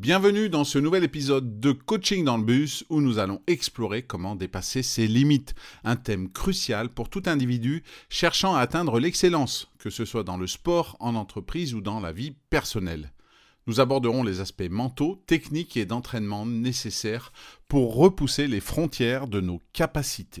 Bienvenue dans ce nouvel épisode de Coaching dans le bus où nous allons explorer comment dépasser ses limites, un thème crucial pour tout individu cherchant à atteindre l'excellence, que ce soit dans le sport, en entreprise ou dans la vie personnelle. Nous aborderons les aspects mentaux, techniques et d'entraînement nécessaires pour repousser les frontières de nos capacités.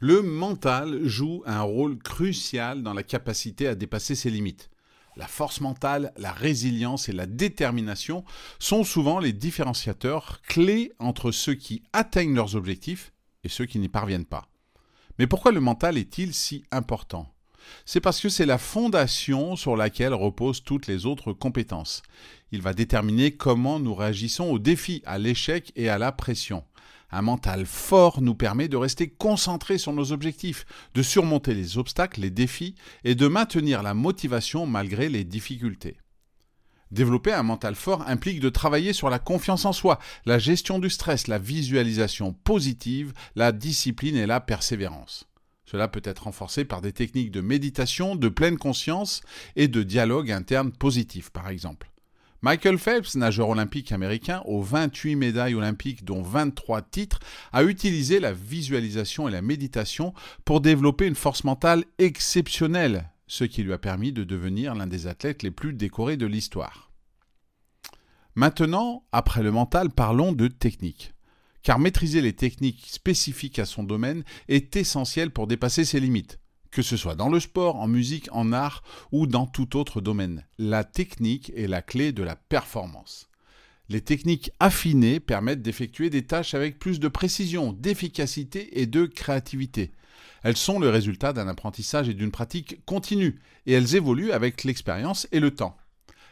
Le mental joue un rôle crucial dans la capacité à dépasser ses limites. La force mentale, la résilience et la détermination sont souvent les différenciateurs clés entre ceux qui atteignent leurs objectifs et ceux qui n'y parviennent pas. Mais pourquoi le mental est-il si important? C'est parce que c'est la fondation sur laquelle reposent toutes les autres compétences. Il va déterminer comment nous réagissons aux défis, à l'échec et à la pression. Un mental fort nous permet de rester concentré sur nos objectifs, de surmonter les obstacles, les défis et de maintenir la motivation malgré les difficultés. Développer un mental fort implique de travailler sur la confiance en soi, la gestion du stress, la visualisation positive, la discipline et la persévérance. Cela peut être renforcé par des techniques de méditation, de pleine conscience et de dialogue interne positif, par exemple. Michael Phelps, nageur olympique américain aux 28 médailles olympiques dont 23 titres, a utilisé la visualisation et la méditation pour développer une force mentale exceptionnelle, ce qui lui a permis de devenir l'un des athlètes les plus décorés de l'histoire. Maintenant, après le mental, parlons de technique. Car maîtriser les techniques spécifiques à son domaine est essentiel pour dépasser ses limites que ce soit dans le sport, en musique, en art ou dans tout autre domaine. La technique est la clé de la performance. Les techniques affinées permettent d'effectuer des tâches avec plus de précision, d'efficacité et de créativité. Elles sont le résultat d'un apprentissage et d'une pratique continue, et elles évoluent avec l'expérience et le temps.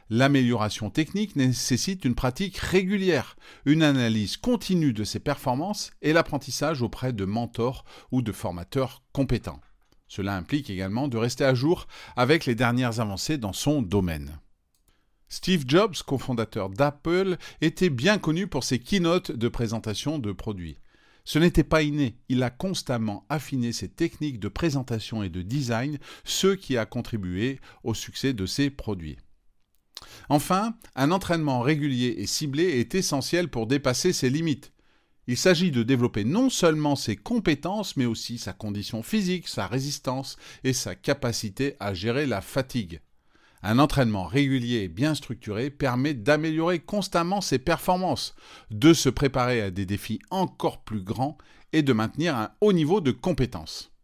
L'amélioration technique nécessite une pratique régulière, une analyse continue de ses performances et l'apprentissage auprès de mentors ou de formateurs compétents. Cela implique également de rester à jour avec les dernières avancées dans son domaine. Steve Jobs, cofondateur d'Apple, était bien connu pour ses keynotes de présentation de produits. Ce n'était pas inné, il a constamment affiné ses techniques de présentation et de design, ce qui a contribué au succès de ses produits. Enfin, un entraînement régulier et ciblé est essentiel pour dépasser ses limites. Il s'agit de développer non seulement ses compétences, mais aussi sa condition physique, sa résistance et sa capacité à gérer la fatigue. Un entraînement régulier et bien structuré permet d'améliorer constamment ses performances, de se préparer à des défis encore plus grands et de maintenir un haut niveau de compétences.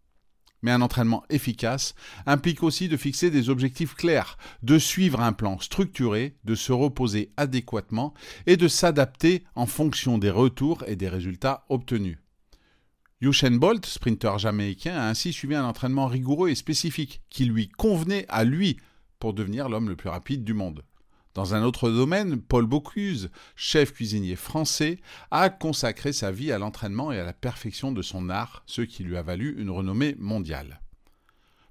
Mais un entraînement efficace implique aussi de fixer des objectifs clairs, de suivre un plan structuré, de se reposer adéquatement et de s'adapter en fonction des retours et des résultats obtenus. Usain Bolt, sprinter jamaïcain, a ainsi suivi un entraînement rigoureux et spécifique qui lui convenait à lui pour devenir l'homme le plus rapide du monde. Dans un autre domaine, Paul Bocuse, chef cuisinier français, a consacré sa vie à l'entraînement et à la perfection de son art, ce qui lui a valu une renommée mondiale.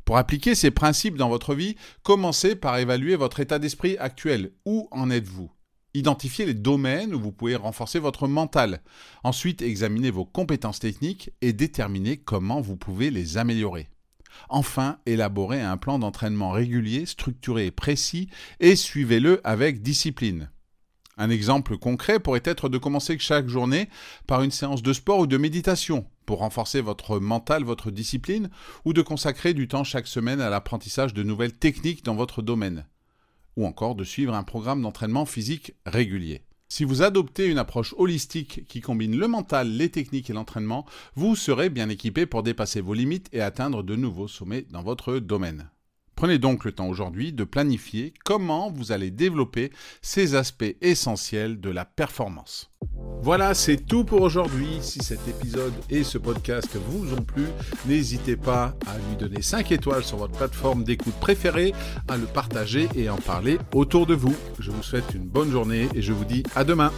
Pour appliquer ces principes dans votre vie, commencez par évaluer votre état d'esprit actuel. Où en êtes-vous? Identifiez les domaines où vous pouvez renforcer votre mental. Ensuite, examinez vos compétences techniques et déterminez comment vous pouvez les améliorer. Enfin, élaborez un plan d'entraînement régulier, structuré et précis, et suivez-le avec discipline. Un exemple concret pourrait être de commencer chaque journée par une séance de sport ou de méditation pour renforcer votre mental, votre discipline, ou de consacrer du temps chaque semaine à l'apprentissage de nouvelles techniques dans votre domaine, ou encore de suivre un programme d'entraînement physique régulier. Si vous adoptez une approche holistique qui combine le mental, les techniques et l'entraînement, vous serez bien équipé pour dépasser vos limites et atteindre de nouveaux sommets dans votre domaine. Prenez donc le temps aujourd'hui de planifier comment vous allez développer ces aspects essentiels de la performance. Voilà, c'est tout pour aujourd'hui. Si cet épisode et ce podcast vous ont plu, n'hésitez pas à lui donner 5 étoiles sur votre plateforme d'écoute préférée, à le partager et en parler autour de vous. Je vous souhaite une bonne journée et je vous dis à demain.